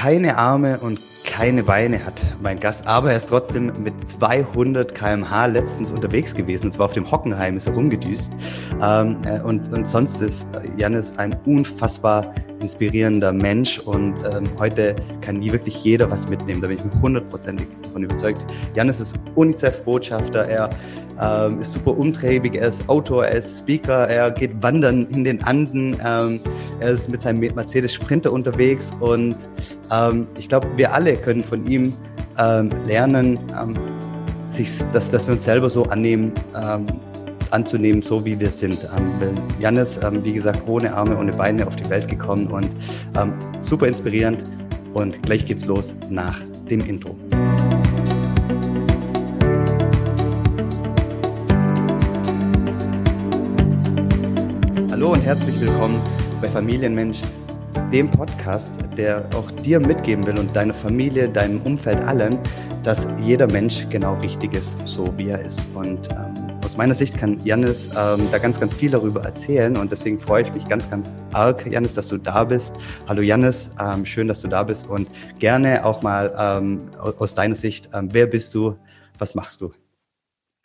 keine Arme und keine Beine hat mein Gast, aber er ist trotzdem mit 200 km/h letztens unterwegs gewesen. Und zwar auf dem Hockenheim ist er rumgedüst. Ähm, äh, und, und sonst ist Janis ein unfassbar inspirierender Mensch und ähm, heute kann nie wirklich jeder was mitnehmen. Da bin ich mir hundertprozentig davon überzeugt. Janis ist UNICEF-Botschafter, er ähm, ist super umtriebig, er ist Autor, er ist Speaker, er geht wandern in den Anden, ähm, er ist mit seinem Mercedes Sprinter unterwegs. Und ähm, ich glaube, wir alle können von ihm ähm, lernen, ähm, sich, dass, dass wir uns selber so annehmen, anzunehmen, so wie wir sind. Ähm, Jannis, ähm, wie gesagt, ohne Arme, ohne Beine auf die Welt gekommen und ähm, super inspirierend. Und gleich geht's los nach dem Intro. Hallo und herzlich willkommen bei Familienmensch, dem Podcast, der auch dir mitgeben will und deiner Familie, deinem Umfeld, allen, dass jeder Mensch genau richtig ist, so wie er ist. Und ähm, aus meiner Sicht kann Janis ähm, da ganz, ganz viel darüber erzählen und deswegen freue ich mich ganz, ganz arg, Janis, dass du da bist. Hallo Janis, ähm, schön, dass du da bist und gerne auch mal ähm, aus deiner Sicht, ähm, wer bist du, was machst du?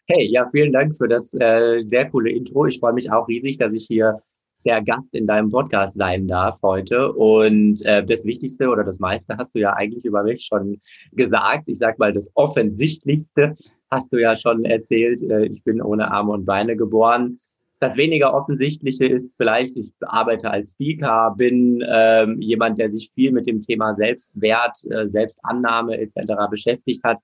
Hey, ja, vielen Dank für das äh, sehr coole Intro. Ich freue mich auch riesig, dass ich hier der Gast in deinem Podcast sein darf heute. Und äh, das Wichtigste oder das meiste hast du ja eigentlich über mich schon gesagt. Ich sag mal, das Offensichtlichste hast du ja schon erzählt. Äh, ich bin ohne Arme und Beine geboren. Das weniger Offensichtliche ist vielleicht, ich arbeite als Speaker, bin ähm, jemand, der sich viel mit dem Thema Selbstwert, äh, Selbstannahme etc. beschäftigt hat,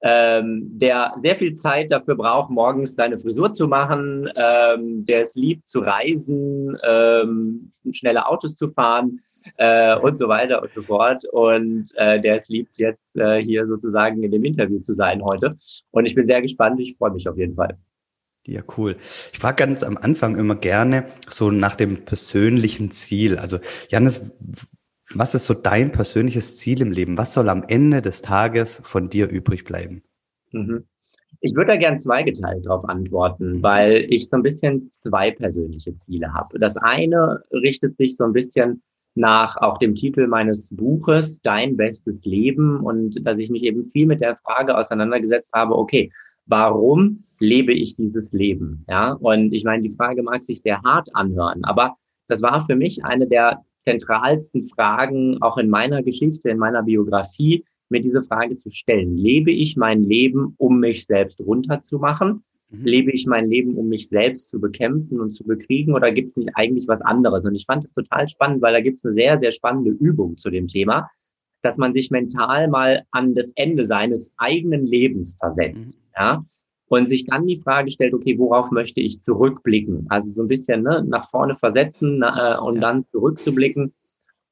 ähm, der sehr viel Zeit dafür braucht, morgens seine Frisur zu machen, ähm, der es liebt zu reisen, ähm, schnelle Autos zu fahren, äh, und so weiter und so fort. Und äh, der es liebt, jetzt äh, hier sozusagen in dem Interview zu sein heute. Und ich bin sehr gespannt. Ich freue mich auf jeden Fall. Ja, cool. Ich frage ganz am Anfang immer gerne so nach dem persönlichen Ziel. Also, Janis, was ist so dein persönliches Ziel im Leben? Was soll am Ende des Tages von dir übrig bleiben? Mhm. Ich würde da gern zweigeteilt darauf antworten, weil ich so ein bisschen zwei persönliche Ziele habe. Das eine richtet sich so ein bisschen nach auch dem Titel meines Buches Dein bestes Leben und dass ich mich eben viel mit der Frage auseinandergesetzt habe, okay, warum lebe ich dieses Leben? Ja, und ich meine, die Frage mag sich sehr hart anhören, aber das war für mich eine der zentralsten Fragen auch in meiner Geschichte, in meiner Biografie, mir diese Frage zu stellen. Lebe ich mein Leben, um mich selbst runterzumachen? Mhm. Lebe ich mein Leben, um mich selbst zu bekämpfen und zu bekriegen oder gibt es nicht eigentlich was anderes? Und ich fand es total spannend, weil da gibt es eine sehr, sehr spannende Übung zu dem Thema, dass man sich mental mal an das Ende seines eigenen Lebens versetzt. Mhm. Ja? Und sich dann die Frage stellt, okay, worauf möchte ich zurückblicken? Also so ein bisschen ne, nach vorne versetzen äh, und ja. dann zurückzublicken.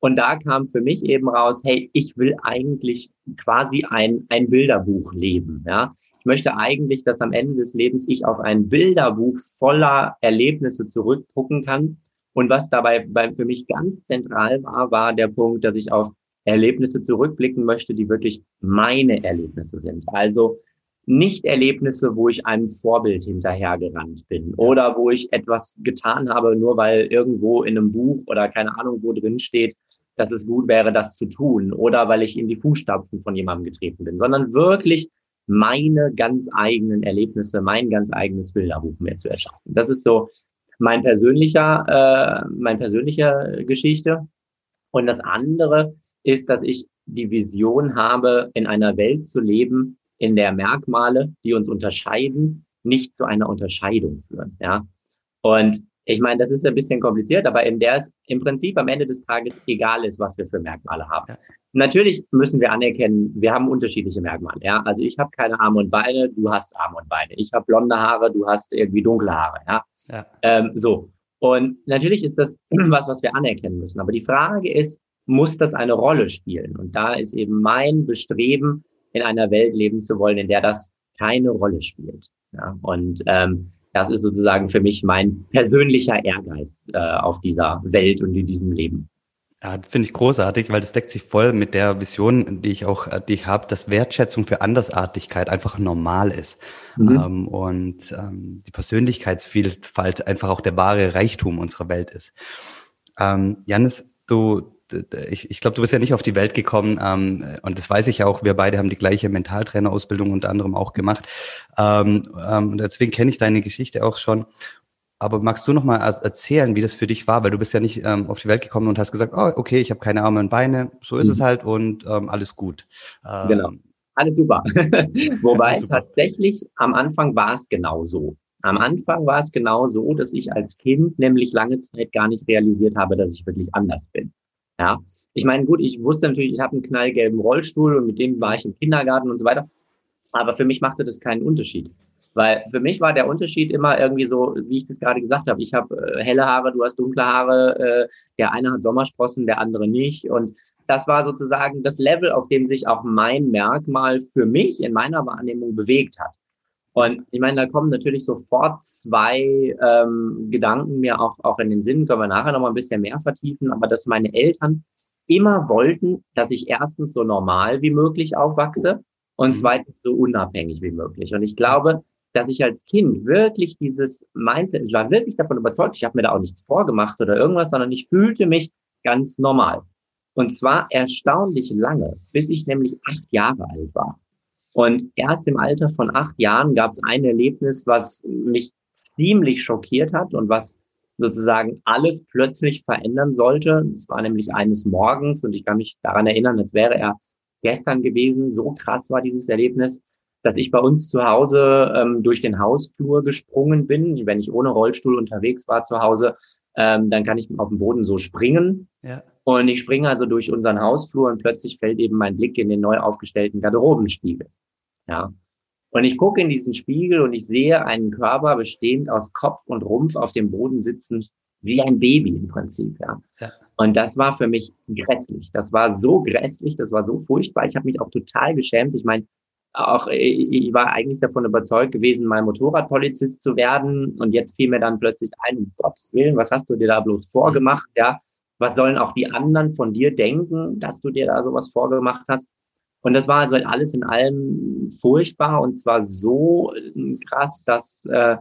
Und da kam für mich eben raus, hey, ich will eigentlich quasi ein, ein Bilderbuch leben. Ja? Möchte eigentlich, dass am Ende des Lebens ich auf ein Bilderbuch voller Erlebnisse zurückgucken kann. Und was dabei bei, für mich ganz zentral war, war der Punkt, dass ich auf Erlebnisse zurückblicken möchte, die wirklich meine Erlebnisse sind. Also nicht Erlebnisse, wo ich einem Vorbild hinterhergerannt bin oder wo ich etwas getan habe, nur weil irgendwo in einem Buch oder keine Ahnung wo drin steht, dass es gut wäre, das zu tun oder weil ich in die Fußstapfen von jemandem getreten bin, sondern wirklich meine ganz eigenen Erlebnisse, mein ganz eigenes Bilderbuch mehr zu erschaffen. Das ist so mein persönlicher, äh, mein persönlicher Geschichte. Und das andere ist, dass ich die Vision habe, in einer Welt zu leben, in der Merkmale, die uns unterscheiden, nicht zu einer Unterscheidung führen. Ja. Und ich meine, das ist ein bisschen kompliziert, aber in der es im Prinzip am Ende des Tages egal ist, was wir für Merkmale haben. Ja. Natürlich müssen wir anerkennen, wir haben unterschiedliche Merkmale. Ja, also ich habe keine Arme und Beine, du hast Arme und Beine. Ich habe blonde Haare, du hast irgendwie dunkle Haare. Ja, ja. Ähm, so. Und natürlich ist das was, was wir anerkennen müssen. Aber die Frage ist, muss das eine Rolle spielen? Und da ist eben mein Bestreben, in einer Welt leben zu wollen, in der das keine Rolle spielt. Ja, und ähm, das ist sozusagen für mich mein persönlicher Ehrgeiz äh, auf dieser Welt und in diesem Leben. Ja, finde ich großartig, weil das deckt sich voll mit der Vision, die ich auch, die ich habe, dass Wertschätzung für Andersartigkeit einfach normal ist mhm. ähm, und ähm, die Persönlichkeitsvielfalt einfach auch der wahre Reichtum unserer Welt ist. Ähm, Janis, du ich, ich glaube, du bist ja nicht auf die Welt gekommen ähm, und das weiß ich auch. Wir beide haben die gleiche Mentaltrainerausbildung unter anderem auch gemacht. Ähm, ähm, deswegen kenne ich deine Geschichte auch schon. Aber magst du noch mal erzählen, wie das für dich war? Weil du bist ja nicht ähm, auf die Welt gekommen und hast gesagt, oh, okay, ich habe keine Arme und Beine, so ist mhm. es halt und ähm, alles gut. Ähm, genau, alles super. Wobei alles super. tatsächlich am Anfang war es genau so. Am Anfang war es genau so, dass ich als Kind nämlich lange Zeit gar nicht realisiert habe, dass ich wirklich anders bin. Ja, ich meine, gut, ich wusste natürlich, ich habe einen knallgelben Rollstuhl und mit dem war ich im Kindergarten und so weiter. Aber für mich machte das keinen Unterschied. Weil für mich war der Unterschied immer irgendwie so, wie ich das gerade gesagt habe. Ich habe äh, helle Haare, du hast dunkle Haare, äh, der eine hat Sommersprossen, der andere nicht. Und das war sozusagen das Level, auf dem sich auch mein Merkmal für mich in meiner Wahrnehmung bewegt hat. Und ich meine, da kommen natürlich sofort zwei ähm, Gedanken mir auch, auch in den Sinn, können wir nachher nochmal ein bisschen mehr vertiefen, aber dass meine Eltern immer wollten, dass ich erstens so normal wie möglich aufwachse und mhm. zweitens so unabhängig wie möglich. Und ich glaube, dass ich als Kind wirklich dieses Mindset, ich war wirklich davon überzeugt, ich habe mir da auch nichts vorgemacht oder irgendwas, sondern ich fühlte mich ganz normal. Und zwar erstaunlich lange, bis ich nämlich acht Jahre alt war. Und erst im Alter von acht Jahren gab es ein Erlebnis, was mich ziemlich schockiert hat und was sozusagen alles plötzlich verändern sollte. Es war nämlich eines Morgens und ich kann mich daran erinnern, als wäre er gestern gewesen. So krass war dieses Erlebnis dass ich bei uns zu Hause ähm, durch den Hausflur gesprungen bin. Wenn ich ohne Rollstuhl unterwegs war zu Hause, ähm, dann kann ich auf dem Boden so springen. Ja. Und ich springe also durch unseren Hausflur und plötzlich fällt eben mein Blick in den neu aufgestellten Garderobenspiegel. Ja. Und ich gucke in diesen Spiegel und ich sehe einen Körper bestehend aus Kopf und Rumpf auf dem Boden sitzend, wie ein Baby im Prinzip. Ja. ja. Und das war für mich grässlich. Das war so grässlich, das war so furchtbar. Ich habe mich auch total geschämt. Ich meine, auch ich war eigentlich davon überzeugt gewesen, mal Motorradpolizist zu werden. Und jetzt fiel mir dann plötzlich ein, um Gottes Willen, was hast du dir da bloß vorgemacht? Ja, was sollen auch die anderen von dir denken, dass du dir da sowas vorgemacht hast? Und das war also alles in allem furchtbar und zwar so krass, dass äh,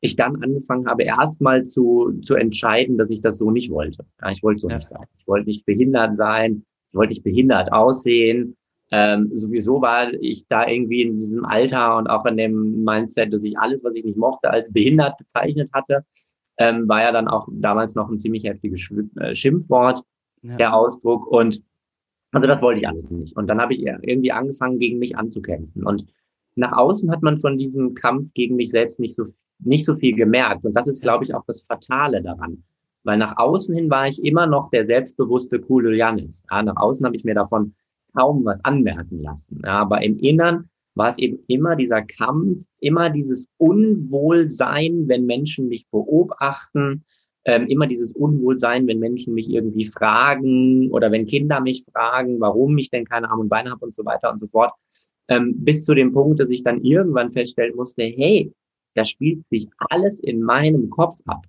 ich dann angefangen habe, erstmal zu, zu entscheiden, dass ich das so nicht wollte. Ja, ich wollte so ja. nicht sein. Ich wollte nicht behindert sein. Ich wollte nicht behindert aussehen. Ähm, sowieso war ich da irgendwie in diesem Alter und auch in dem Mindset, dass ich alles, was ich nicht mochte, als behindert bezeichnet hatte, ähm, war ja dann auch damals noch ein ziemlich heftiges äh, Schimpfwort, ja. der Ausdruck. Und also das wollte ich alles nicht. Und dann habe ich irgendwie angefangen, gegen mich anzukämpfen. Und nach außen hat man von diesem Kampf gegen mich selbst nicht so, nicht so viel gemerkt. Und das ist, glaube ich, auch das Fatale daran. Weil nach außen hin war ich immer noch der selbstbewusste, coole Janis. Ja, nach außen habe ich mir davon kaum was anmerken lassen. Ja, aber im Innern war es eben immer dieser Kampf, immer dieses Unwohlsein, wenn Menschen mich beobachten, ähm, immer dieses Unwohlsein, wenn Menschen mich irgendwie fragen oder wenn Kinder mich fragen, warum ich denn keine Arme und Beine habe und so weiter und so fort. Ähm, bis zu dem Punkt, dass ich dann irgendwann feststellen musste, hey, da spielt sich alles in meinem Kopf ab.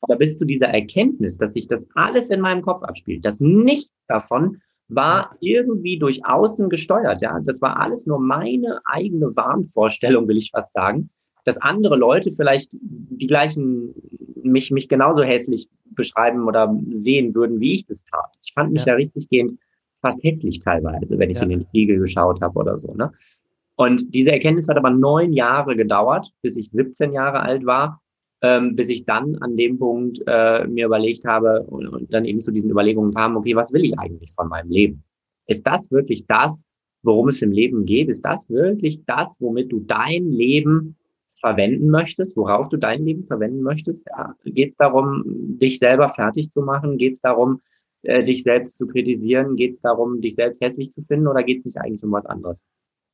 Aber bis zu dieser Erkenntnis, dass sich das alles in meinem Kopf abspielt, dass nichts davon war irgendwie durch außen gesteuert. Ja, das war alles nur meine eigene Wahnvorstellung, will ich fast sagen, dass andere Leute vielleicht die gleichen mich mich genauso hässlich beschreiben oder sehen würden, wie ich das tat. Ich fand mich ja, ja richtig gehend fast hässlich teilweise, wenn ich ja. in den Spiegel geschaut habe oder so. Ne? Und diese Erkenntnis hat aber neun Jahre gedauert, bis ich 17 Jahre alt war ähm, bis ich dann an dem Punkt äh, mir überlegt habe und, und dann eben zu diesen Überlegungen kam, okay, was will ich eigentlich von meinem Leben? Ist das wirklich das, worum es im Leben geht? Ist das wirklich das, womit du dein Leben verwenden möchtest, worauf du dein Leben verwenden möchtest? Ja, geht es darum, dich selber fertig zu machen? Geht es darum, äh, dich selbst zu kritisieren? Geht es darum, dich selbst hässlich zu finden oder geht es nicht eigentlich um was anderes?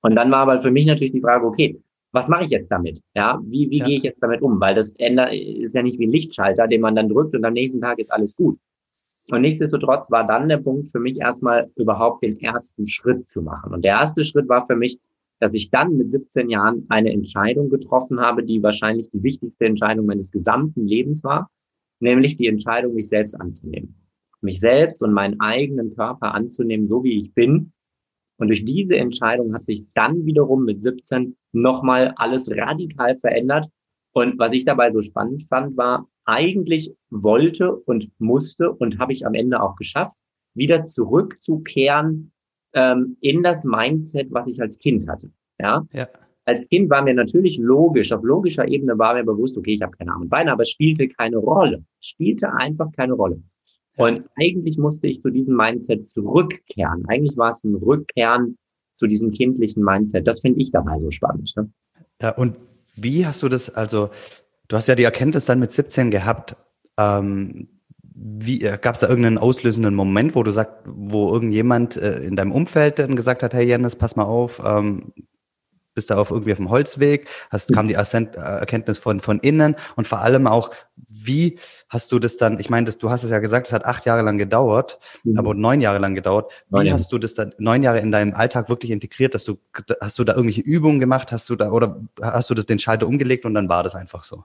Und dann war aber für mich natürlich die Frage, okay, was mache ich jetzt damit? Ja, wie, wie ja. gehe ich jetzt damit um? Weil das ändert, ist ja nicht wie ein Lichtschalter, den man dann drückt und am nächsten Tag ist alles gut. Und nichtsdestotrotz war dann der Punkt für mich erstmal überhaupt den ersten Schritt zu machen. Und der erste Schritt war für mich, dass ich dann mit 17 Jahren eine Entscheidung getroffen habe, die wahrscheinlich die wichtigste Entscheidung meines gesamten Lebens war, nämlich die Entscheidung, mich selbst anzunehmen. Mich selbst und meinen eigenen Körper anzunehmen, so wie ich bin und durch diese Entscheidung hat sich dann wiederum mit 17 nochmal alles radikal verändert. Und was ich dabei so spannend fand, war, eigentlich wollte und musste und habe ich am Ende auch geschafft, wieder zurückzukehren ähm, in das Mindset, was ich als Kind hatte. Ja? ja. Als Kind war mir natürlich logisch, auf logischer Ebene war mir bewusst, okay, ich habe keine Arme und Beine, aber es spielte keine Rolle. Spielte einfach keine Rolle. Und eigentlich musste ich zu diesem Mindset zurückkehren. Eigentlich war es ein Rückkehren zu diesem kindlichen Mindset. Das finde ich dabei so spannend. Ne? Ja, und wie hast du das, also du hast ja die Erkenntnis dann mit 17 gehabt. Ähm, wie äh, gab es da irgendeinen auslösenden Moment, wo du sagst, wo irgendjemand äh, in deinem Umfeld dann gesagt hat, hey Janis, pass mal auf, ähm, bist da auf irgendwie auf dem Holzweg, hast, kam die Erkenntnis von, von innen und vor allem auch, wie hast du das dann, ich meine, du hast es ja gesagt, es hat acht Jahre lang gedauert, mhm. aber neun Jahre lang gedauert. Wie neun hast du das dann neun Jahre in deinem Alltag wirklich integriert, dass du, hast du da irgendwelche Übungen gemacht, hast du da, oder hast du das den Schalter umgelegt und dann war das einfach so?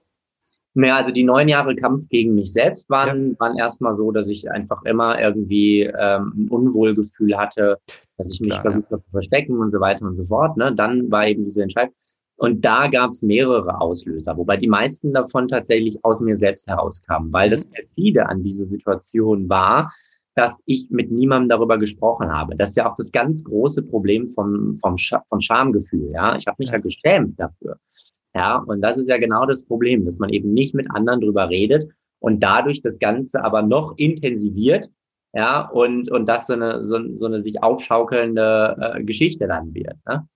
Naja, also die neun Jahre Kampf gegen mich selbst waren, ja. waren erstmal so, dass ich einfach immer irgendwie ähm, ein Unwohlgefühl hatte, dass ich mich Klar, versucht habe zu verstecken und so weiter und so fort. Ne? Dann war eben diese Entscheidung. Und da gab es mehrere Auslöser, wobei die meisten davon tatsächlich aus mir selbst herauskamen, weil mhm. das perfide an dieser Situation war, dass ich mit niemandem darüber gesprochen habe. Das ist ja auch das ganz große Problem vom, vom, Sch vom Schamgefühl. Ja, ich habe mich ja. ja geschämt dafür. Ja, und das ist ja genau das Problem, dass man eben nicht mit anderen drüber redet und dadurch das Ganze aber noch intensiviert, ja, und, und das so eine, so, so eine sich aufschaukelnde äh, Geschichte dann wird. Ne?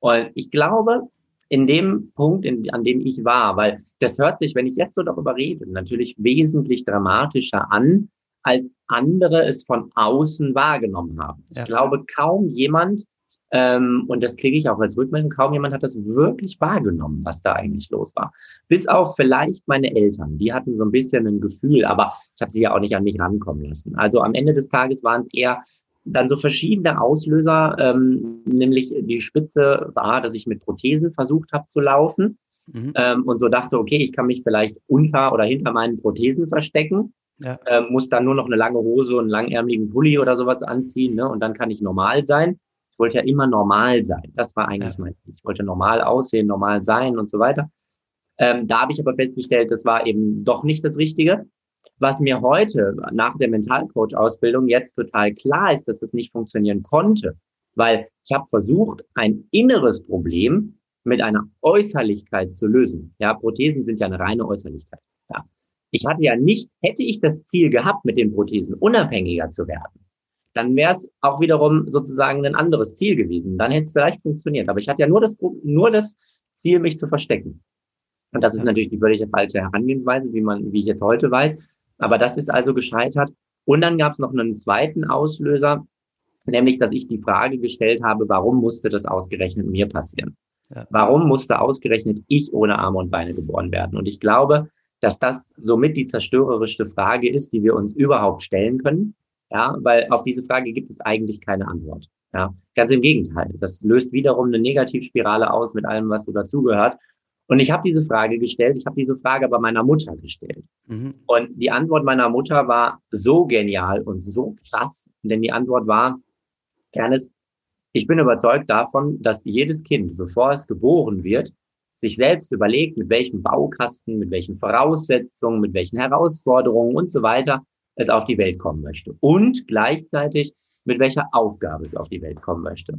Und ich glaube, in dem Punkt, in, an dem ich war, weil das hört sich, wenn ich jetzt so darüber rede, natürlich wesentlich dramatischer an, als andere es von außen wahrgenommen haben. Ja. Ich glaube, kaum jemand ähm, und das kriege ich auch als Rückmeldung. Kaum jemand hat das wirklich wahrgenommen, was da eigentlich los war. Bis auf vielleicht meine Eltern. Die hatten so ein bisschen ein Gefühl, aber ich habe sie ja auch nicht an mich rankommen lassen. Also am Ende des Tages waren es eher dann so verschiedene Auslöser, ähm, nämlich die Spitze war, dass ich mit Prothese versucht habe zu laufen mhm. ähm, und so dachte, okay, ich kann mich vielleicht unter oder hinter meinen Prothesen verstecken. Ja. Ähm, muss dann nur noch eine lange Hose und einen langärmeligen Pulli oder sowas anziehen, ne? Und dann kann ich normal sein wollte ja immer normal sein. Das war eigentlich ja. mein Ziel. Ich wollte normal aussehen, normal sein und so weiter. Ähm, da habe ich aber festgestellt, das war eben doch nicht das Richtige. Was mir heute nach der Mentalcoach-Ausbildung jetzt total klar ist, dass das nicht funktionieren konnte, weil ich habe versucht, ein inneres Problem mit einer Äußerlichkeit zu lösen. Ja, Prothesen sind ja eine reine Äußerlichkeit. Ja. Ich hatte ja nicht, hätte ich das Ziel gehabt, mit den Prothesen unabhängiger zu werden, dann wäre es auch wiederum sozusagen ein anderes Ziel gewesen. Dann hätte es vielleicht funktioniert. Aber ich hatte ja nur das, nur das Ziel, mich zu verstecken. Und das ist natürlich die völlig falsche Herangehensweise, wie man, wie ich jetzt heute weiß. Aber das ist also gescheitert. Und dann gab es noch einen zweiten Auslöser, nämlich, dass ich die Frage gestellt habe, warum musste das ausgerechnet mir passieren? Ja. Warum musste ausgerechnet ich ohne Arme und Beine geboren werden? Und ich glaube, dass das somit die zerstörerischste Frage ist, die wir uns überhaupt stellen können. Ja, weil auf diese Frage gibt es eigentlich keine Antwort. Ja, ganz im Gegenteil. Das löst wiederum eine Negativspirale aus mit allem, was so dazugehört. Und ich habe diese Frage gestellt, ich habe diese Frage aber meiner Mutter gestellt. Mhm. Und die Antwort meiner Mutter war so genial und so krass, denn die Antwort war, Ernest, ich bin überzeugt davon, dass jedes Kind, bevor es geboren wird, sich selbst überlegt, mit welchem Baukasten, mit welchen Voraussetzungen, mit welchen Herausforderungen und so weiter es auf die Welt kommen möchte. Und gleichzeitig, mit welcher Aufgabe es auf die Welt kommen möchte.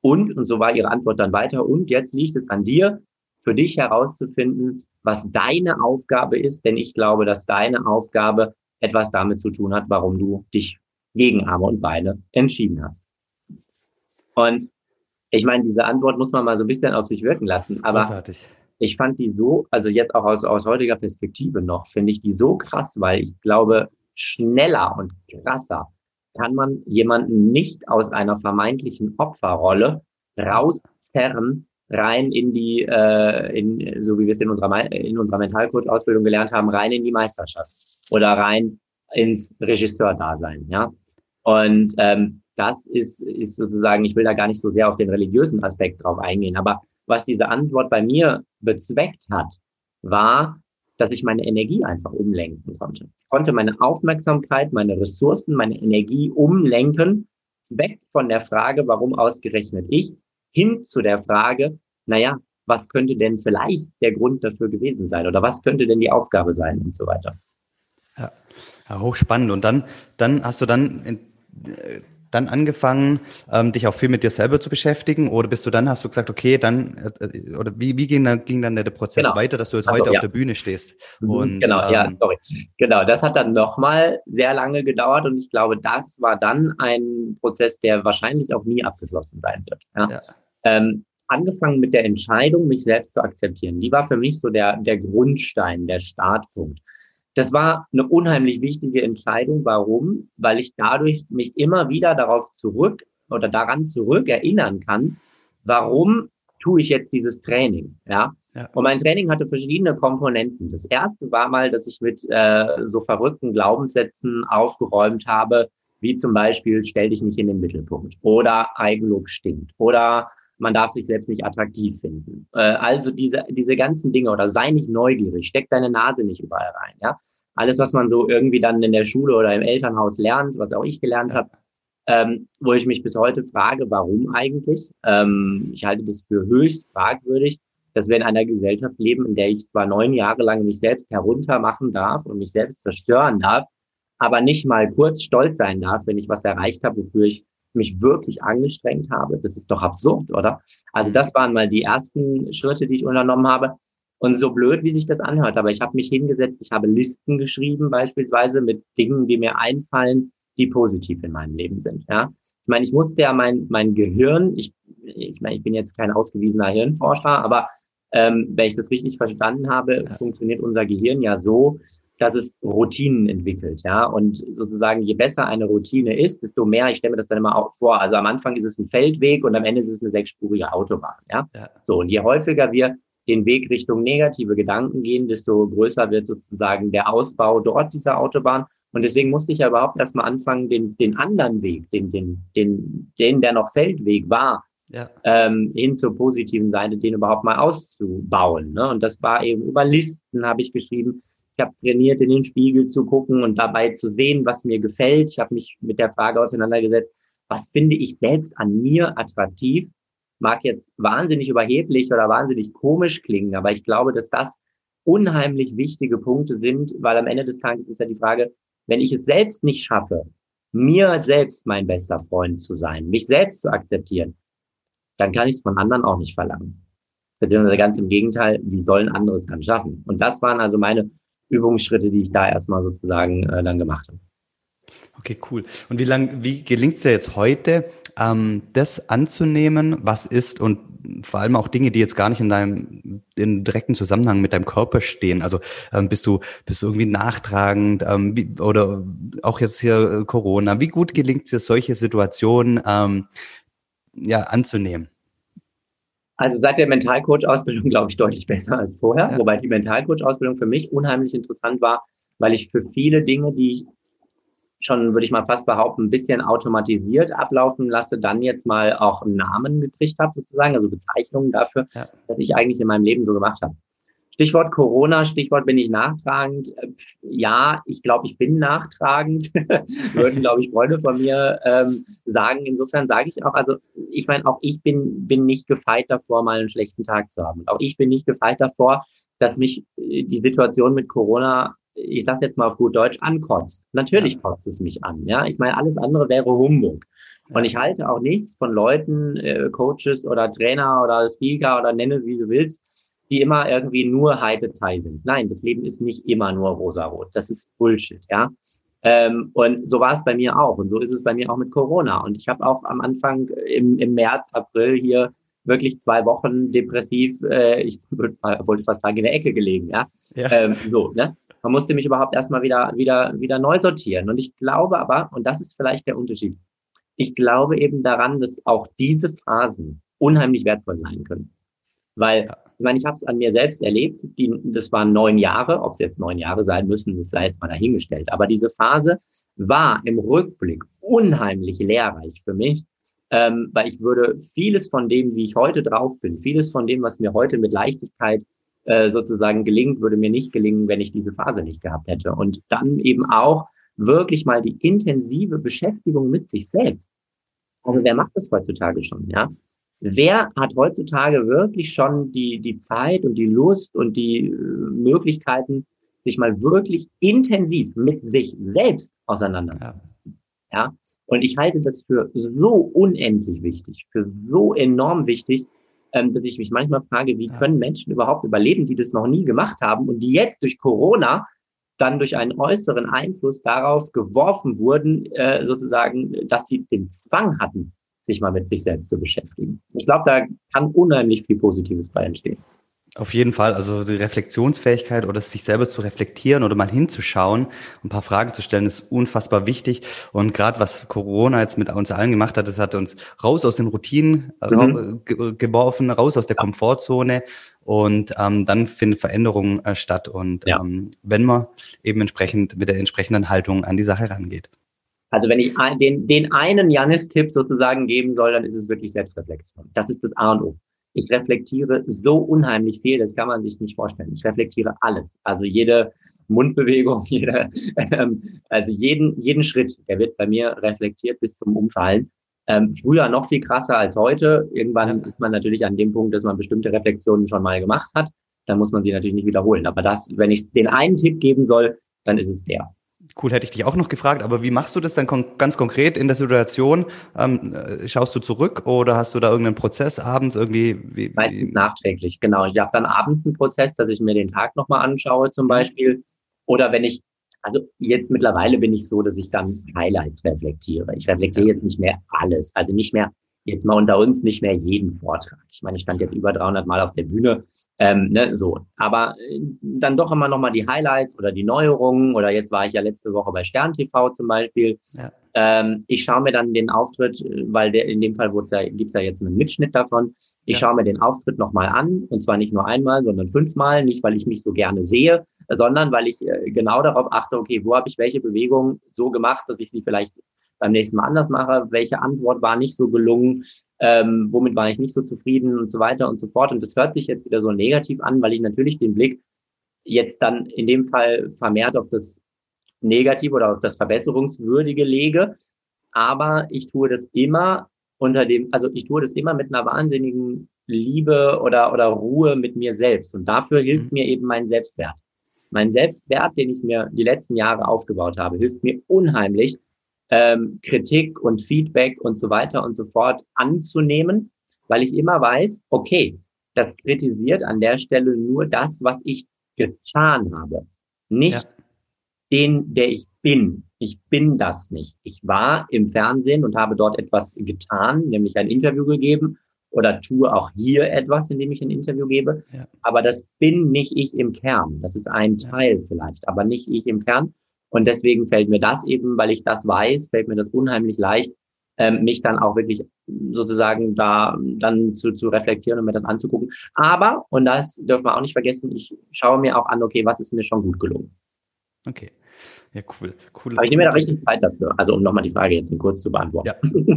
Und, und so war ihre Antwort dann weiter, und jetzt liegt es an dir, für dich herauszufinden, was deine Aufgabe ist, denn ich glaube, dass deine Aufgabe etwas damit zu tun hat, warum du dich gegen Arme und Beine entschieden hast. Und ich meine, diese Antwort muss man mal so ein bisschen auf sich wirken lassen. Aber ich fand die so, also jetzt auch aus, aus heutiger Perspektive noch, finde ich die so krass, weil ich glaube, schneller und krasser kann man jemanden nicht aus einer vermeintlichen Opferrolle rauszerren, rein in die, äh, in, so wie wir es in unserer, in unserer Mentalcoach-Ausbildung gelernt haben, rein in die Meisterschaft oder rein ins Regisseur-Dasein, ja. Und ähm, das ist, ist sozusagen, ich will da gar nicht so sehr auf den religiösen Aspekt drauf eingehen, aber was diese Antwort bei mir bezweckt hat, war, dass ich meine Energie einfach umlenken konnte. Ich konnte meine Aufmerksamkeit, meine Ressourcen, meine Energie umlenken, weg von der Frage, warum ausgerechnet ich, hin zu der Frage, naja, was könnte denn vielleicht der Grund dafür gewesen sein oder was könnte denn die Aufgabe sein und so weiter. Ja, ja hochspannend. Und dann, dann hast du dann dann angefangen, ähm, dich auch viel mit dir selber zu beschäftigen? Oder bist du dann, hast du gesagt, okay, dann, äh, oder wie, wie ging, dann, ging dann der Prozess genau. weiter, dass du jetzt also, heute ja. auf der Bühne stehst? Mhm, und, genau, ähm, ja, sorry. Genau, das hat dann nochmal sehr lange gedauert und ich glaube, das war dann ein Prozess, der wahrscheinlich auch nie abgeschlossen sein wird. Ja? ja. Ähm, angefangen mit der Entscheidung, mich selbst zu akzeptieren. Die war für mich so der, der Grundstein, der Startpunkt. Das war eine unheimlich wichtige Entscheidung. Warum? Weil ich dadurch mich immer wieder darauf zurück oder daran zurück erinnern kann, warum tue ich jetzt dieses Training? Ja. ja. Und mein Training hatte verschiedene Komponenten. Das erste war mal, dass ich mit äh, so verrückten Glaubenssätzen aufgeräumt habe, wie zum Beispiel, stell dich nicht in den Mittelpunkt oder Eigenlob stinkt oder man darf sich selbst nicht attraktiv finden. Äh, also diese, diese ganzen Dinge oder sei nicht neugierig, steck deine Nase nicht überall rein. Ja? Alles, was man so irgendwie dann in der Schule oder im Elternhaus lernt, was auch ich gelernt habe, ähm, wo ich mich bis heute frage, warum eigentlich? Ähm, ich halte das für höchst fragwürdig, dass wir in einer Gesellschaft leben, in der ich zwar neun Jahre lang mich selbst heruntermachen darf und mich selbst zerstören darf, aber nicht mal kurz stolz sein darf, wenn ich was erreicht habe, wofür ich mich wirklich angestrengt habe. Das ist doch absurd, oder? Also das waren mal die ersten Schritte, die ich unternommen habe. Und so blöd, wie sich das anhört, aber ich habe mich hingesetzt, ich habe Listen geschrieben, beispielsweise mit Dingen, die mir einfallen, die positiv in meinem Leben sind. Ja, ich meine, ich musste ja mein mein Gehirn, ich ich meine, ich bin jetzt kein ausgewiesener Hirnforscher, aber ähm, wenn ich das richtig verstanden habe, funktioniert unser Gehirn ja so, dass es Routinen entwickelt, ja. Und sozusagen, je besser eine Routine ist, desto mehr, ich stelle mir das dann immer auch vor. Also am Anfang ist es ein Feldweg und am Ende ist es eine sechsspurige Autobahn, ja. ja. So, und je häufiger wir den Weg Richtung negative Gedanken gehen, desto größer wird sozusagen der Ausbau dort dieser Autobahn. Und deswegen musste ich ja überhaupt erstmal anfangen, den, den anderen Weg, den, den, den, den, der noch Feldweg war, ja. ähm, hin zur positiven Seite, den überhaupt mal auszubauen. Ne? Und das war eben über Listen, habe ich geschrieben, ich habe trainiert, in den Spiegel zu gucken und dabei zu sehen, was mir gefällt. Ich habe mich mit der Frage auseinandergesetzt, was finde ich selbst an mir attraktiv? Mag jetzt wahnsinnig überheblich oder wahnsinnig komisch klingen, aber ich glaube, dass das unheimlich wichtige Punkte sind, weil am Ende des Tages ist ja die Frage, wenn ich es selbst nicht schaffe, mir selbst mein bester Freund zu sein, mich selbst zu akzeptieren, dann kann ich es von anderen auch nicht verlangen. Beziehungsweise ganz im Gegenteil, wie sollen andere es dann schaffen? Und das waren also meine Übungsschritte, die ich da erstmal sozusagen äh, dann gemacht habe. Okay, cool. Und wie lang, wie gelingt es dir jetzt heute, ähm, das anzunehmen, was ist und vor allem auch Dinge, die jetzt gar nicht in deinem in direkten Zusammenhang mit deinem Körper stehen. Also ähm, bist du bist du irgendwie nachtragend ähm, wie, oder auch jetzt hier äh, Corona. Wie gut gelingt es dir solche Situationen ähm, ja anzunehmen? Also seit der Mentalcoach-Ausbildung glaube ich deutlich besser als vorher, ja. wobei die Mentalcoach-Ausbildung für mich unheimlich interessant war, weil ich für viele Dinge, die ich schon, würde ich mal fast behaupten, ein bisschen automatisiert ablaufen lasse, dann jetzt mal auch einen Namen gekriegt habe, sozusagen, also Bezeichnungen dafür, ja. was ich eigentlich in meinem Leben so gemacht habe. Stichwort Corona, Stichwort bin ich nachtragend. Ja, ich glaube, ich bin nachtragend, würden, glaube ich, Freunde von mir ähm, sagen. Insofern sage ich auch, also ich meine, auch ich bin, bin nicht gefeit davor, mal einen schlechten Tag zu haben. Auch ich bin nicht gefeit davor, dass mich äh, die Situation mit Corona, ich sage jetzt mal auf gut Deutsch, ankotzt. Natürlich kotzt es mich an. Ja, ich meine, alles andere wäre Humbug. Und ich halte auch nichts von Leuten, äh, Coaches oder Trainer oder Speaker oder nenne, wie du willst, die immer irgendwie nur High Detail sind. Nein, das Leben ist nicht immer nur rosarot. Das ist Bullshit, ja. Ähm, und so war es bei mir auch. Und so ist es bei mir auch mit Corona. Und ich habe auch am Anfang im, im März, April hier wirklich zwei Wochen depressiv, äh, ich wollte fast sagen, in der Ecke gelegen, ja. ja. Ähm, so, ne? Man musste mich überhaupt erstmal wieder, wieder, wieder neu sortieren. Und ich glaube aber, und das ist vielleicht der Unterschied, ich glaube eben daran, dass auch diese Phasen unheimlich wertvoll sein können. Weil ja. Ich meine, ich habe es an mir selbst erlebt. Die, das waren neun Jahre. Ob es jetzt neun Jahre sein müssen, das sei jetzt mal dahingestellt. Aber diese Phase war im Rückblick unheimlich lehrreich für mich, ähm, weil ich würde vieles von dem, wie ich heute drauf bin, vieles von dem, was mir heute mit Leichtigkeit äh, sozusagen gelingt, würde mir nicht gelingen, wenn ich diese Phase nicht gehabt hätte. Und dann eben auch wirklich mal die intensive Beschäftigung mit sich selbst. Also wer macht das heutzutage schon, ja? Wer hat heutzutage wirklich schon die, die Zeit und die Lust und die äh, Möglichkeiten, sich mal wirklich intensiv mit sich selbst auseinanderzusetzen? Ja. ja. Und ich halte das für so unendlich wichtig, für so enorm wichtig, ähm, dass ich mich manchmal frage, wie können Menschen überhaupt überleben, die das noch nie gemacht haben und die jetzt durch Corona dann durch einen äußeren Einfluss darauf geworfen wurden, äh, sozusagen, dass sie den Zwang hatten, sich mal mit sich selbst zu beschäftigen. Ich glaube, da kann unheimlich viel Positives bei entstehen. Auf jeden Fall, also die Reflexionsfähigkeit oder sich selber zu reflektieren oder mal hinzuschauen, ein paar Fragen zu stellen, ist unfassbar wichtig. Und gerade was Corona jetzt mit uns allen gemacht hat, das hat uns raus aus den Routinen mhm. ge geworfen, raus aus der ja. Komfortzone und ähm, dann findet Veränderung äh, statt. Und ja. ähm, wenn man eben entsprechend mit der entsprechenden Haltung an die Sache rangeht. Also wenn ich den, den einen Janis-Tipp sozusagen geben soll, dann ist es wirklich Selbstreflexion. Das ist das A und O. Ich reflektiere so unheimlich viel, das kann man sich nicht vorstellen. Ich reflektiere alles. Also jede Mundbewegung, jede, ähm, also jeden, jeden Schritt, der wird bei mir reflektiert bis zum Umfallen. Ähm, früher noch viel krasser als heute. Irgendwann ist man natürlich an dem Punkt, dass man bestimmte Reflexionen schon mal gemacht hat. Dann muss man sie natürlich nicht wiederholen. Aber das, wenn ich den einen Tipp geben soll, dann ist es der. Cool, hätte ich dich auch noch gefragt, aber wie machst du das dann kon ganz konkret in der Situation? Ähm, äh, schaust du zurück oder hast du da irgendeinen Prozess abends irgendwie? Wie, Meistens nachträglich, genau. Ich habe dann abends einen Prozess, dass ich mir den Tag nochmal anschaue zum mhm. Beispiel. Oder wenn ich, also jetzt mittlerweile bin ich so, dass ich dann Highlights reflektiere. Ich reflektiere jetzt nicht mehr alles, also nicht mehr jetzt mal unter uns nicht mehr jeden Vortrag. Ich meine, ich stand jetzt über 300 Mal auf der Bühne, ähm, ne, so. Aber äh, dann doch immer noch mal die Highlights oder die Neuerungen oder jetzt war ich ja letzte Woche bei Stern TV zum Beispiel. Ja. Ähm, ich schaue mir dann den Auftritt, weil der in dem Fall ja, gibt's ja jetzt einen Mitschnitt davon. Ich ja. schaue mir den Auftritt nochmal an und zwar nicht nur einmal, sondern fünfmal. Nicht, weil ich mich so gerne sehe, sondern weil ich äh, genau darauf achte, okay, wo habe ich welche Bewegung so gemacht, dass ich sie vielleicht beim nächsten Mal anders mache, welche Antwort war nicht so gelungen, ähm, womit war ich nicht so zufrieden und so weiter und so fort. Und das hört sich jetzt wieder so negativ an, weil ich natürlich den Blick jetzt dann in dem Fall vermehrt auf das Negative oder auf das Verbesserungswürdige lege. Aber ich tue das immer unter dem, also ich tue das immer mit einer wahnsinnigen Liebe oder, oder Ruhe mit mir selbst. Und dafür hilft mhm. mir eben mein Selbstwert. Mein Selbstwert, den ich mir die letzten Jahre aufgebaut habe, hilft mir unheimlich, ähm, Kritik und Feedback und so weiter und so fort anzunehmen, weil ich immer weiß, okay, das kritisiert an der Stelle nur das, was ich getan habe, nicht ja. den, der ich bin. Ich bin das nicht. Ich war im Fernsehen und habe dort etwas getan, nämlich ein Interview gegeben oder tue auch hier etwas, indem ich ein Interview gebe. Ja. Aber das bin nicht ich im Kern. Das ist ein Teil vielleicht, aber nicht ich im Kern. Und deswegen fällt mir das eben, weil ich das weiß, fällt mir das unheimlich leicht, ähm, mich dann auch wirklich sozusagen da dann zu, zu reflektieren und mir das anzugucken. Aber, und das dürfen wir auch nicht vergessen, ich schaue mir auch an, okay, was ist mir schon gut gelungen. Okay. Ja, cool. cool. Aber ich nehme mir da richtig Zeit dafür. Also, um nochmal die Frage jetzt kurz zu beantworten.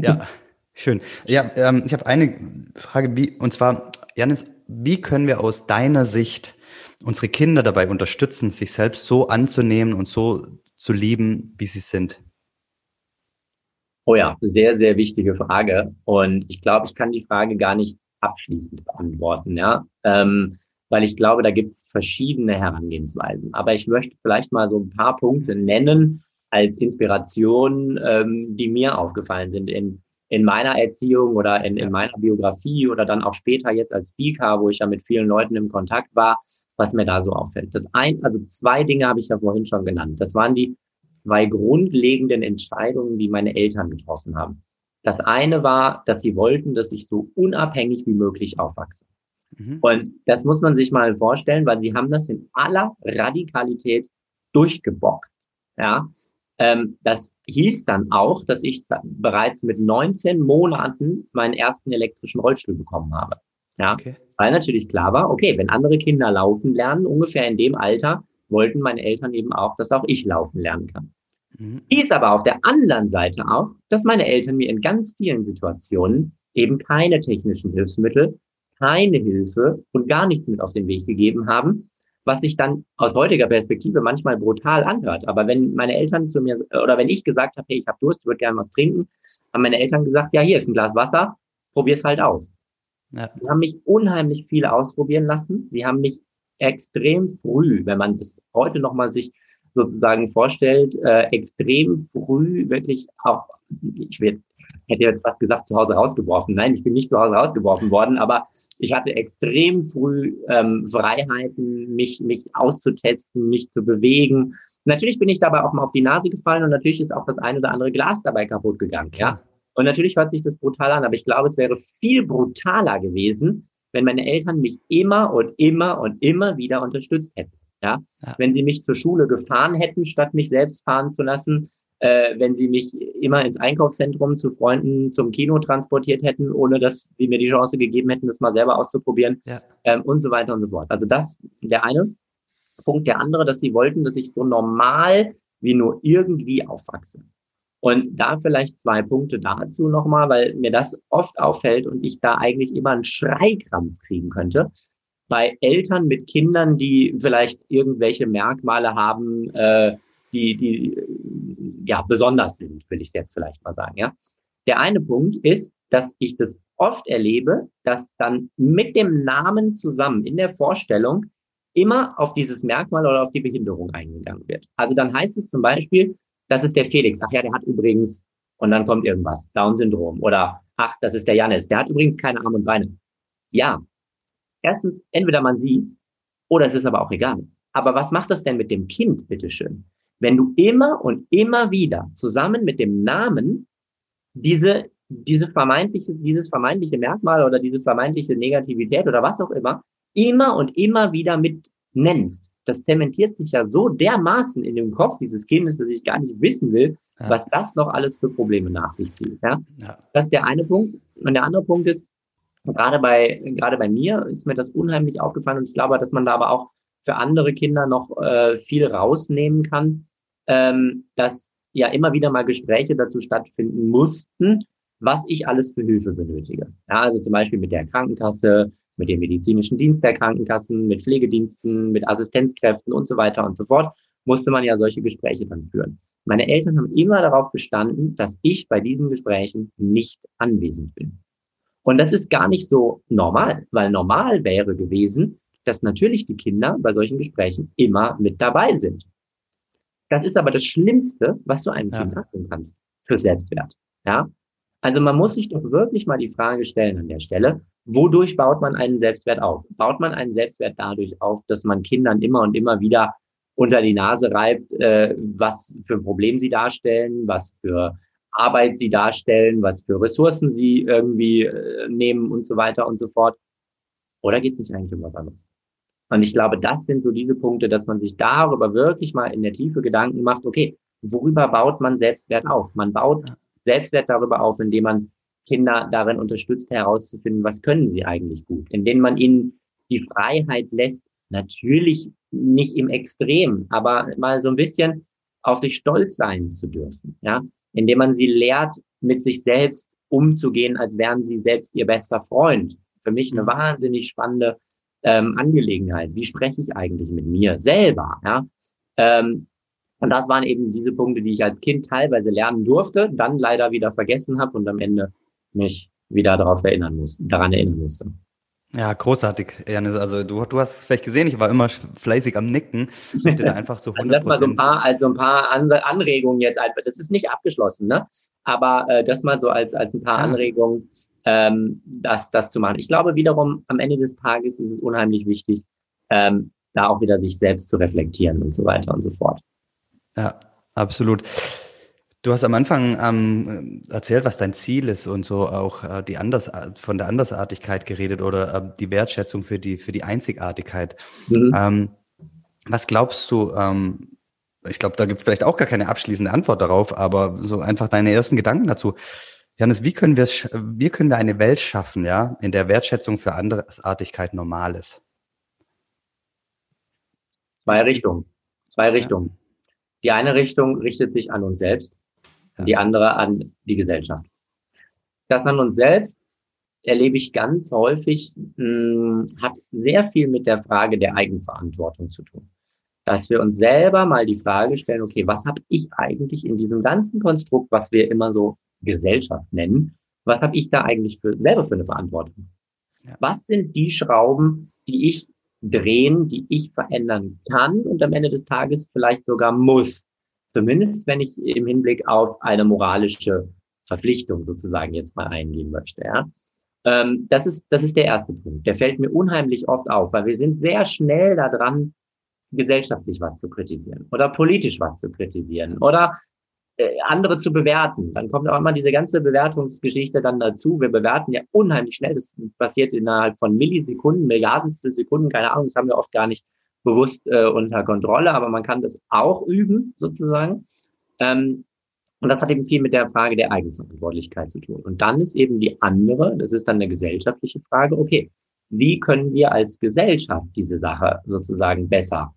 Ja, ja. schön. Ja, ähm, ich habe eine Frage, wie, und zwar, Janis, wie können wir aus deiner Sicht unsere Kinder dabei unterstützen, sich selbst so anzunehmen und so zu lieben, wie sie sind? Oh ja, sehr, sehr wichtige Frage. Und ich glaube, ich kann die Frage gar nicht abschließend beantworten, ja. Ähm, weil ich glaube, da gibt es verschiedene Herangehensweisen. Aber ich möchte vielleicht mal so ein paar Punkte nennen als Inspiration, ähm, die mir aufgefallen sind in, in meiner Erziehung oder in, in meiner Biografie oder dann auch später jetzt als Speaker, wo ich ja mit vielen Leuten im Kontakt war was mir da so auffällt. Das ein, also zwei Dinge habe ich ja vorhin schon genannt. Das waren die zwei grundlegenden Entscheidungen, die meine Eltern getroffen haben. Das eine war, dass sie wollten, dass ich so unabhängig wie möglich aufwachse. Mhm. Und das muss man sich mal vorstellen, weil sie haben das in aller Radikalität durchgebockt. Ja, ähm, das hieß dann auch, dass ich bereits mit 19 Monaten meinen ersten elektrischen Rollstuhl bekommen habe. Ja, okay. weil natürlich klar war, okay, wenn andere Kinder laufen lernen, ungefähr in dem Alter, wollten meine Eltern eben auch, dass auch ich laufen lernen kann. Mhm. Hieß aber auf der anderen Seite auch, dass meine Eltern mir in ganz vielen Situationen eben keine technischen Hilfsmittel, keine Hilfe und gar nichts mit auf den Weg gegeben haben, was sich dann aus heutiger Perspektive manchmal brutal anhört. Aber wenn meine Eltern zu mir oder wenn ich gesagt habe, hey, ich habe Durst, ich würde gerne was trinken, haben meine Eltern gesagt, ja, hier ist ein Glas Wasser, probier's halt aus. Ja. Sie haben mich unheimlich viel ausprobieren lassen. Sie haben mich extrem früh, wenn man das heute nochmal sich sozusagen vorstellt, äh, extrem früh wirklich auch ich will jetzt, hätte jetzt was gesagt, zu Hause rausgeworfen. Nein, ich bin nicht zu Hause rausgeworfen worden, aber ich hatte extrem früh ähm, Freiheiten, mich, mich auszutesten, mich zu bewegen. Natürlich bin ich dabei auch mal auf die Nase gefallen und natürlich ist auch das eine oder andere Glas dabei kaputt gegangen. Ja. Und natürlich hört sich das brutal an, aber ich glaube, es wäre viel brutaler gewesen, wenn meine Eltern mich immer und immer und immer wieder unterstützt hätten. Ja? ja. Wenn sie mich zur Schule gefahren hätten, statt mich selbst fahren zu lassen, äh, wenn sie mich immer ins Einkaufszentrum zu Freunden zum Kino transportiert hätten, ohne dass sie mir die Chance gegeben hätten, das mal selber auszuprobieren ja. ähm, und so weiter und so fort. Also das der eine Punkt. Der andere, dass sie wollten, dass ich so normal wie nur irgendwie aufwachse. Und da vielleicht zwei Punkte dazu nochmal, weil mir das oft auffällt und ich da eigentlich immer einen Schreikrampf kriegen könnte. Bei Eltern mit Kindern, die vielleicht irgendwelche Merkmale haben, äh, die, die ja besonders sind, will ich es jetzt vielleicht mal sagen. Ja, der eine Punkt ist, dass ich das oft erlebe, dass dann mit dem Namen zusammen in der Vorstellung immer auf dieses Merkmal oder auf die Behinderung eingegangen wird. Also dann heißt es zum Beispiel, das ist der Felix. Ach ja, der hat übrigens, und dann kommt irgendwas, Down-Syndrom. Oder, ach, das ist der Janis, der hat übrigens keine Arme und Beine. Ja, erstens, entweder man sieht, oder es ist aber auch egal. Aber was macht das denn mit dem Kind, bitteschön? Wenn du immer und immer wieder zusammen mit dem Namen diese, diese vermeintliche, dieses vermeintliche Merkmal oder diese vermeintliche Negativität oder was auch immer, immer und immer wieder mit nennst, das zementiert sich ja so dermaßen in dem Kopf dieses Kindes, dass ich gar nicht wissen will, ja. was das noch alles für Probleme nach sich zieht. Ja? ja? Das ist der eine Punkt. Und der andere Punkt ist, gerade bei, gerade bei mir ist mir das unheimlich aufgefallen und ich glaube, dass man da aber auch für andere Kinder noch äh, viel rausnehmen kann, ähm, dass ja immer wieder mal Gespräche dazu stattfinden mussten, was ich alles für Hilfe benötige. Ja, also zum Beispiel mit der Krankenkasse, mit dem medizinischen Dienst der Krankenkassen, mit Pflegediensten, mit Assistenzkräften und so weiter und so fort, musste man ja solche Gespräche dann führen. Meine Eltern haben immer darauf bestanden, dass ich bei diesen Gesprächen nicht anwesend bin. Und das ist gar nicht so normal, weil normal wäre gewesen, dass natürlich die Kinder bei solchen Gesprächen immer mit dabei sind. Das ist aber das Schlimmste, was du einem ja. Kind machen kannst für Selbstwert. Ja, also man muss sich doch wirklich mal die Frage stellen an der Stelle, wodurch baut man einen Selbstwert auf? Baut man einen Selbstwert dadurch auf, dass man Kindern immer und immer wieder unter die Nase reibt, äh, was für ein Problem sie darstellen, was für Arbeit sie darstellen, was für Ressourcen sie irgendwie äh, nehmen und so weiter und so fort? Oder geht es nicht eigentlich um was anderes? Und ich glaube, das sind so diese Punkte, dass man sich darüber wirklich mal in der Tiefe Gedanken macht, okay, worüber baut man Selbstwert auf? Man baut Selbstwert darüber auf, indem man Kinder darin unterstützt, herauszufinden, was können sie eigentlich gut, indem man ihnen die Freiheit lässt, natürlich nicht im Extrem, aber mal so ein bisschen auf sich stolz sein zu dürfen, ja, indem man sie lehrt, mit sich selbst umzugehen, als wären sie selbst ihr bester Freund. Für mich eine wahnsinnig spannende ähm, Angelegenheit. Wie spreche ich eigentlich mit mir selber? Ja? Ähm, und das waren eben diese Punkte, die ich als Kind teilweise lernen durfte, dann leider wieder vergessen habe und am Ende mich wieder darauf erinnern musste, daran erinnern musste. Ja, großartig, Janis. Also du, du hast es vielleicht gesehen, ich war immer fleißig am Nicken. Ich möchte da einfach so 100%. Lass mal so ein paar, also ein paar Anregungen jetzt einfach. Das ist nicht abgeschlossen, ne? Aber äh, das mal so als, als ein paar ah. Anregungen, ähm, das, das zu machen. Ich glaube wiederum, am Ende des Tages ist es unheimlich wichtig, ähm, da auch wieder sich selbst zu reflektieren und so weiter und so fort. Ja, absolut. Du hast am Anfang ähm, erzählt, was dein Ziel ist und so auch äh, die Anders von der Andersartigkeit geredet oder äh, die Wertschätzung für die für die Einzigartigkeit. Mhm. Ähm, was glaubst du? Ähm, ich glaube, da gibt es vielleicht auch gar keine abschließende Antwort darauf, aber so einfach deine ersten Gedanken dazu. Janis, wie können wir wie können wir eine Welt schaffen, ja, in der Wertschätzung für Andersartigkeit normal ist? Zwei Richtungen. Zwei Richtungen. Ja. Die eine Richtung richtet sich an uns selbst, ja. die andere an die Gesellschaft. Das an uns selbst erlebe ich ganz häufig, mh, hm, hat sehr viel mit der Frage der Eigenverantwortung zu tun. Dass wir uns selber mal die Frage stellen, okay, was habe ich eigentlich in diesem ganzen Konstrukt, was wir immer so Gesellschaft nennen, was habe ich da eigentlich für, selber für eine Verantwortung? Ja. Was sind die Schrauben, die ich drehen, die ich verändern kann und am Ende des Tages vielleicht sogar muss. Zumindest wenn ich im Hinblick auf eine moralische Verpflichtung sozusagen jetzt mal eingehen möchte. Ja? Ähm, das, ist, das ist der erste Punkt. Der fällt mir unheimlich oft auf, weil wir sind sehr schnell daran, gesellschaftlich was zu kritisieren oder politisch was zu kritisieren oder andere zu bewerten. Dann kommt auch immer diese ganze Bewertungsgeschichte dann dazu. Wir bewerten ja unheimlich schnell. Das passiert innerhalb von Millisekunden, Milliardenstel Sekunden, keine Ahnung, das haben wir oft gar nicht bewusst äh, unter Kontrolle, aber man kann das auch üben, sozusagen. Ähm, und das hat eben viel mit der Frage der Eigenverantwortlichkeit zu tun. Und dann ist eben die andere, das ist dann eine gesellschaftliche Frage, okay, wie können wir als Gesellschaft diese Sache sozusagen besser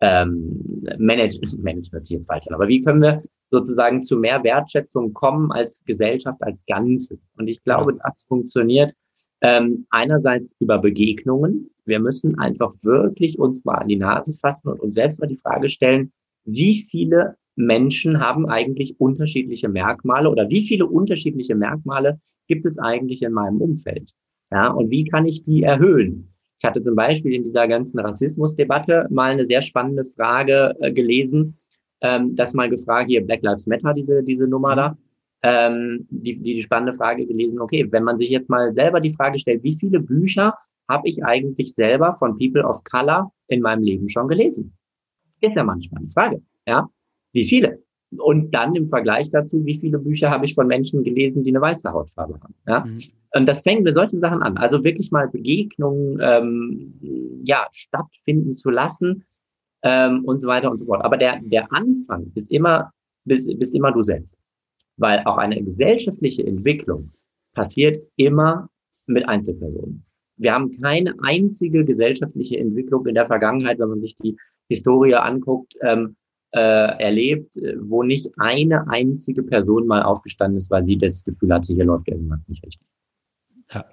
ähm, managen, managen wird jetzt falsch, aber wie können wir sozusagen zu mehr Wertschätzung kommen als Gesellschaft als Ganzes? Und ich glaube, das funktioniert ähm, einerseits über Begegnungen. Wir müssen einfach wirklich uns mal an die Nase fassen und uns selbst mal die Frage stellen, wie viele Menschen haben eigentlich unterschiedliche Merkmale oder wie viele unterschiedliche Merkmale gibt es eigentlich in meinem Umfeld? Ja, und wie kann ich die erhöhen? Ich hatte zum Beispiel in dieser ganzen Rassismusdebatte mal eine sehr spannende Frage äh, gelesen, ähm, das mal gefragt, hier Black Lives Matter, diese, diese Nummer da, ähm, die, die, die spannende Frage gelesen, okay, wenn man sich jetzt mal selber die Frage stellt, wie viele Bücher habe ich eigentlich selber von People of Color in meinem Leben schon gelesen? Ist ja manchmal eine Frage, ja. Wie viele? Und dann im Vergleich dazu, wie viele Bücher habe ich von Menschen gelesen, die eine weiße Hautfarbe haben. Ja? Mhm. Und das fängt mit solchen Sachen an. Also wirklich mal Begegnungen ähm, ja, stattfinden zu lassen ähm, und so weiter und so fort. Aber der, der Anfang ist immer, bist, bist immer du selbst. Weil auch eine gesellschaftliche Entwicklung passiert immer mit Einzelpersonen. Wir haben keine einzige gesellschaftliche Entwicklung in der Vergangenheit, wenn man sich die Historie anguckt, ähm, äh, erlebt, wo nicht eine einzige Person mal aufgestanden ist, weil sie das Gefühl hatte, hier läuft irgendwas nicht richtig. Ja.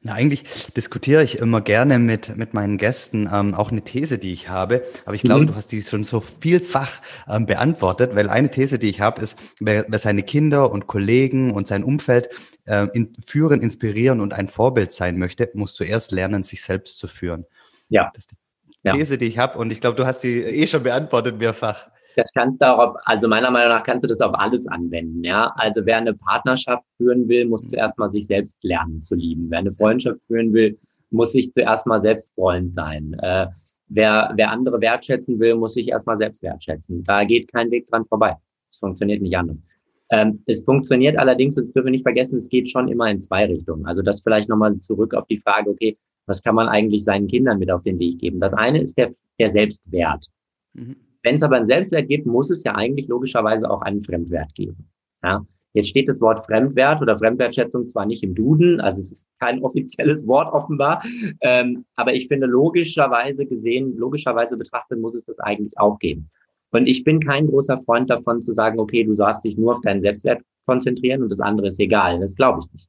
Na, eigentlich diskutiere ich immer gerne mit, mit meinen Gästen ähm, auch eine These, die ich habe. Aber ich glaube, mhm. du hast die schon so vielfach ähm, beantwortet, weil eine These, die ich habe, ist, wer, wer seine Kinder und Kollegen und sein Umfeld äh, in, führen, inspirieren und ein Vorbild sein möchte, muss zuerst lernen, sich selbst zu führen. Ja. Das ist die These, ja. die ich habe. Und ich glaube, du hast sie eh schon beantwortet mehrfach das kannst du auch auf, also meiner Meinung nach kannst du das auf alles anwenden, ja. Also wer eine Partnerschaft führen will, muss zuerst mal sich selbst lernen zu lieben. Wer eine Freundschaft führen will, muss sich zuerst mal selbst Freund sein. Äh, wer, wer andere wertschätzen will, muss sich erstmal selbst wertschätzen. Da geht kein Weg dran vorbei. Es funktioniert nicht anders. Ähm, es funktioniert allerdings, und das dürfen wir nicht vergessen, es geht schon immer in zwei Richtungen. Also das vielleicht nochmal zurück auf die Frage, okay, was kann man eigentlich seinen Kindern mit auf den Weg geben? Das eine ist der, der Selbstwert. Mhm. Wenn es aber einen Selbstwert gibt, muss es ja eigentlich logischerweise auch einen Fremdwert geben. Ja? Jetzt steht das Wort Fremdwert oder Fremdwertschätzung zwar nicht im Duden, also es ist kein offizielles Wort offenbar, ähm, aber ich finde logischerweise gesehen, logischerweise betrachtet muss es das eigentlich auch geben. Und ich bin kein großer Freund davon zu sagen, okay, du darfst dich nur auf deinen Selbstwert konzentrieren und das andere ist egal. Das glaube ich nicht.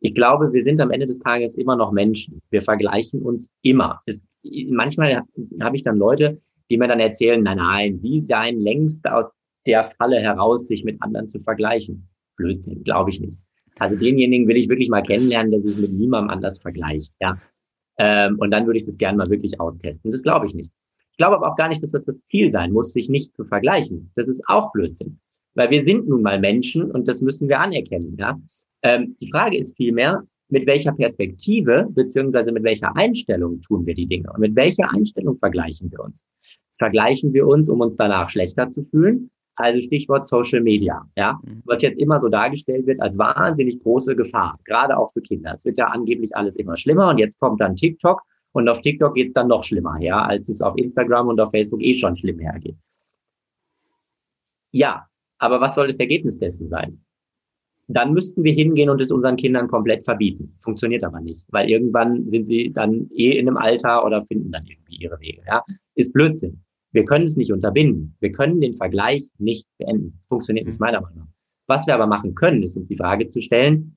Ich glaube, wir sind am Ende des Tages immer noch Menschen. Wir vergleichen uns immer. Es, manchmal habe ich dann Leute, die mir dann erzählen, nein, nein, sie seien längst aus der Falle heraus, sich mit anderen zu vergleichen. Blödsinn, glaube ich nicht. Also denjenigen will ich wirklich mal kennenlernen, der sich mit niemandem anders vergleicht, ja. Ähm, und dann würde ich das gerne mal wirklich austesten. Das glaube ich nicht. Ich glaube aber auch gar nicht, dass das das Ziel sein muss, sich nicht zu vergleichen. Das ist auch Blödsinn. Weil wir sind nun mal Menschen und das müssen wir anerkennen, ja. Ähm, die Frage ist vielmehr, mit welcher Perspektive beziehungsweise mit welcher Einstellung tun wir die Dinge und mit welcher Einstellung vergleichen wir uns vergleichen wir uns, um uns danach schlechter zu fühlen. Also Stichwort Social Media, ja, mhm. was jetzt immer so dargestellt wird als wahnsinnig große Gefahr, gerade auch für Kinder. Es wird ja angeblich alles immer schlimmer und jetzt kommt dann TikTok und auf TikTok geht es dann noch schlimmer her, als es auf Instagram und auf Facebook eh schon schlimm hergeht. Ja, aber was soll das Ergebnis dessen sein? Dann müssten wir hingehen und es unseren Kindern komplett verbieten. Funktioniert aber nicht, weil irgendwann sind sie dann eh in einem Alter oder finden dann irgendwie ihre Wege. Ja, ist Blödsinn. Wir können es nicht unterbinden. Wir können den Vergleich nicht beenden. Das funktioniert nicht mhm. meiner Meinung nach. Was wir aber machen können, ist uns die Frage zu stellen,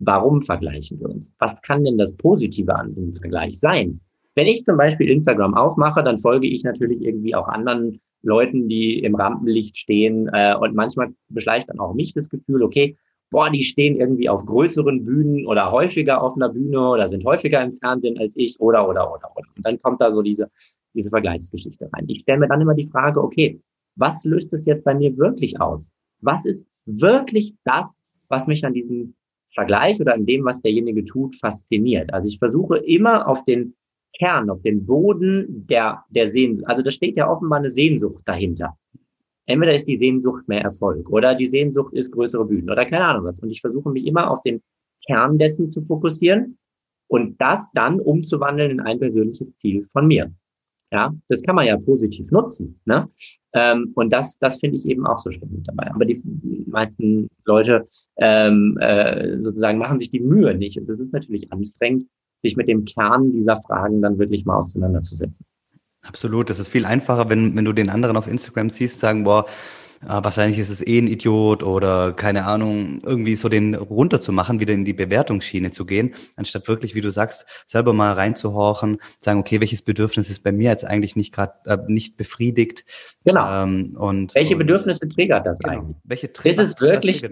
warum vergleichen wir uns? Was kann denn das Positive an so einem Vergleich sein? Wenn ich zum Beispiel Instagram aufmache, dann folge ich natürlich irgendwie auch anderen Leuten, die im Rampenlicht stehen. Äh, und manchmal beschleicht dann auch mich das Gefühl, okay, boah, die stehen irgendwie auf größeren Bühnen oder häufiger auf einer Bühne oder sind häufiger im Fernsehen als ich oder, oder, oder, oder. Und dann kommt da so diese diese Vergleichsgeschichte rein. Ich stelle mir dann immer die Frage, okay, was löst es jetzt bei mir wirklich aus? Was ist wirklich das, was mich an diesem Vergleich oder an dem, was derjenige tut, fasziniert. Also ich versuche immer auf den Kern, auf den Boden der, der Sehnsucht. Also da steht ja offenbar eine Sehnsucht dahinter. Entweder ist die Sehnsucht mehr Erfolg oder die Sehnsucht ist größere Bühnen oder keine Ahnung was. Und ich versuche mich immer auf den Kern dessen zu fokussieren und das dann umzuwandeln in ein persönliches Ziel von mir. Ja, das kann man ja positiv nutzen. Ne? Ähm, und das, das finde ich eben auch so spannend dabei. Aber die meisten Leute ähm, äh, sozusagen machen sich die Mühe nicht. Und das ist natürlich anstrengend, sich mit dem Kern dieser Fragen dann wirklich mal auseinanderzusetzen. Absolut. Das ist viel einfacher, wenn, wenn du den anderen auf Instagram siehst, sagen, boah, wahrscheinlich ist es eh ein Idiot oder keine Ahnung, irgendwie so den runterzumachen, wieder in die Bewertungsschiene zu gehen, anstatt wirklich, wie du sagst, selber mal reinzuhorchen, sagen, okay, welches Bedürfnis ist bei mir jetzt eigentlich nicht gerade äh, nicht befriedigt? Genau. Ähm, und welche und, Bedürfnisse triggert das genau. eigentlich? Welche triggert ist es wirklich?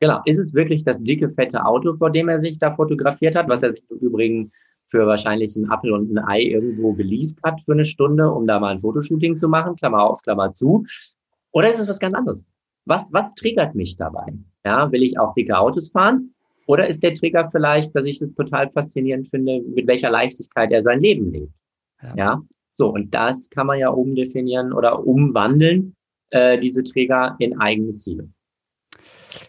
Genau, ist es wirklich das dicke fette Auto, vor dem er sich da fotografiert hat, was er sich im Übrigen für wahrscheinlich einen Apfel und ein Ei irgendwo geleast hat für eine Stunde, um da mal ein Fotoshooting zu machen, Klammer auf, Klammer zu. Oder ist es was ganz anderes? Was, was triggert mich dabei? Ja, will ich auch dicke Autos fahren? Oder ist der Trigger vielleicht, dass ich es total faszinierend finde, mit welcher Leichtigkeit er sein Leben lebt? Ja. ja? So, und das kann man ja umdefinieren oder umwandeln, äh, diese Trigger in eigene Ziele.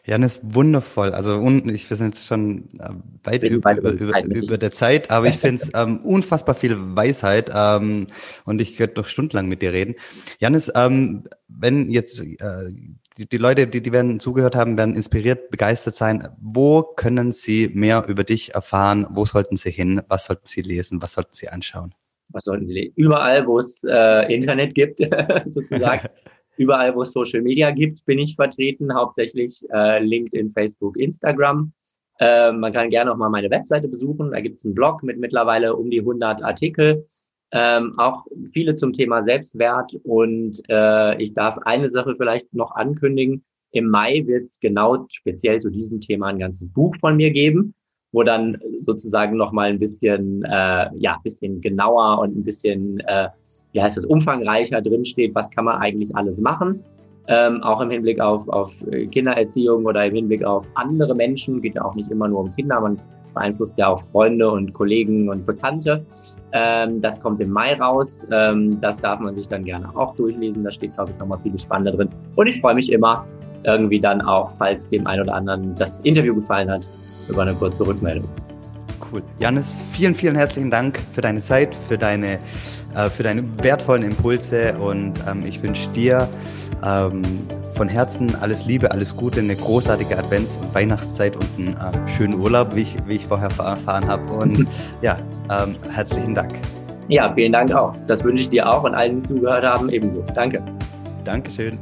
Jan ist wundervoll. Also un, ich wir sind jetzt schon äh, weit über, über, über, über, der Zeit, aber ich finde es ähm, unfassbar viel Weisheit ähm, und ich könnte noch stundenlang mit dir reden. Janis, ähm, wenn jetzt äh, die, die Leute, die, die werden zugehört haben, werden inspiriert, begeistert sein. Wo können sie mehr über dich erfahren? Wo sollten sie hin? Was sollten sie lesen? Was sollten sie anschauen? Was sollten sie lesen? Überall, wo es äh, Internet gibt, sozusagen. Überall, wo es Social Media gibt, bin ich vertreten, hauptsächlich äh, LinkedIn, Facebook, Instagram. Äh, man kann gerne auch mal meine Webseite besuchen. Da gibt es einen Blog mit mittlerweile um die 100 Artikel. Ähm, auch viele zum Thema Selbstwert. Und äh, ich darf eine Sache vielleicht noch ankündigen. Im Mai wird es genau speziell zu diesem Thema ein ganzes Buch von mir geben, wo dann sozusagen noch mal ein bisschen, äh, ja, bisschen genauer und ein bisschen äh, wie heißt das, umfangreicher drinsteht, was kann man eigentlich alles machen. Ähm, auch im Hinblick auf, auf Kindererziehung oder im Hinblick auf andere Menschen, geht ja auch nicht immer nur um Kinder, man beeinflusst ja auch Freunde und Kollegen und Bekannte. Ähm, das kommt im Mai raus. Ähm, das darf man sich dann gerne auch durchlesen. Da steht, glaube ich, nochmal viel Spannende drin. Und ich freue mich immer irgendwie dann auch, falls dem einen oder anderen das Interview gefallen hat, über eine kurze Rückmeldung. Cool. Janis, vielen, vielen herzlichen Dank für deine Zeit, für deine äh, für deine wertvollen Impulse und ähm, ich wünsche dir ähm, von Herzen alles Liebe, alles Gute, eine großartige Advents- und Weihnachtszeit und einen äh, schönen Urlaub, wie ich, wie ich vorher erfahren habe. Und ja, ähm, herzlichen Dank. Ja, vielen Dank auch. Das wünsche ich dir auch und allen, die zugehört haben, ebenso. Danke. Dankeschön.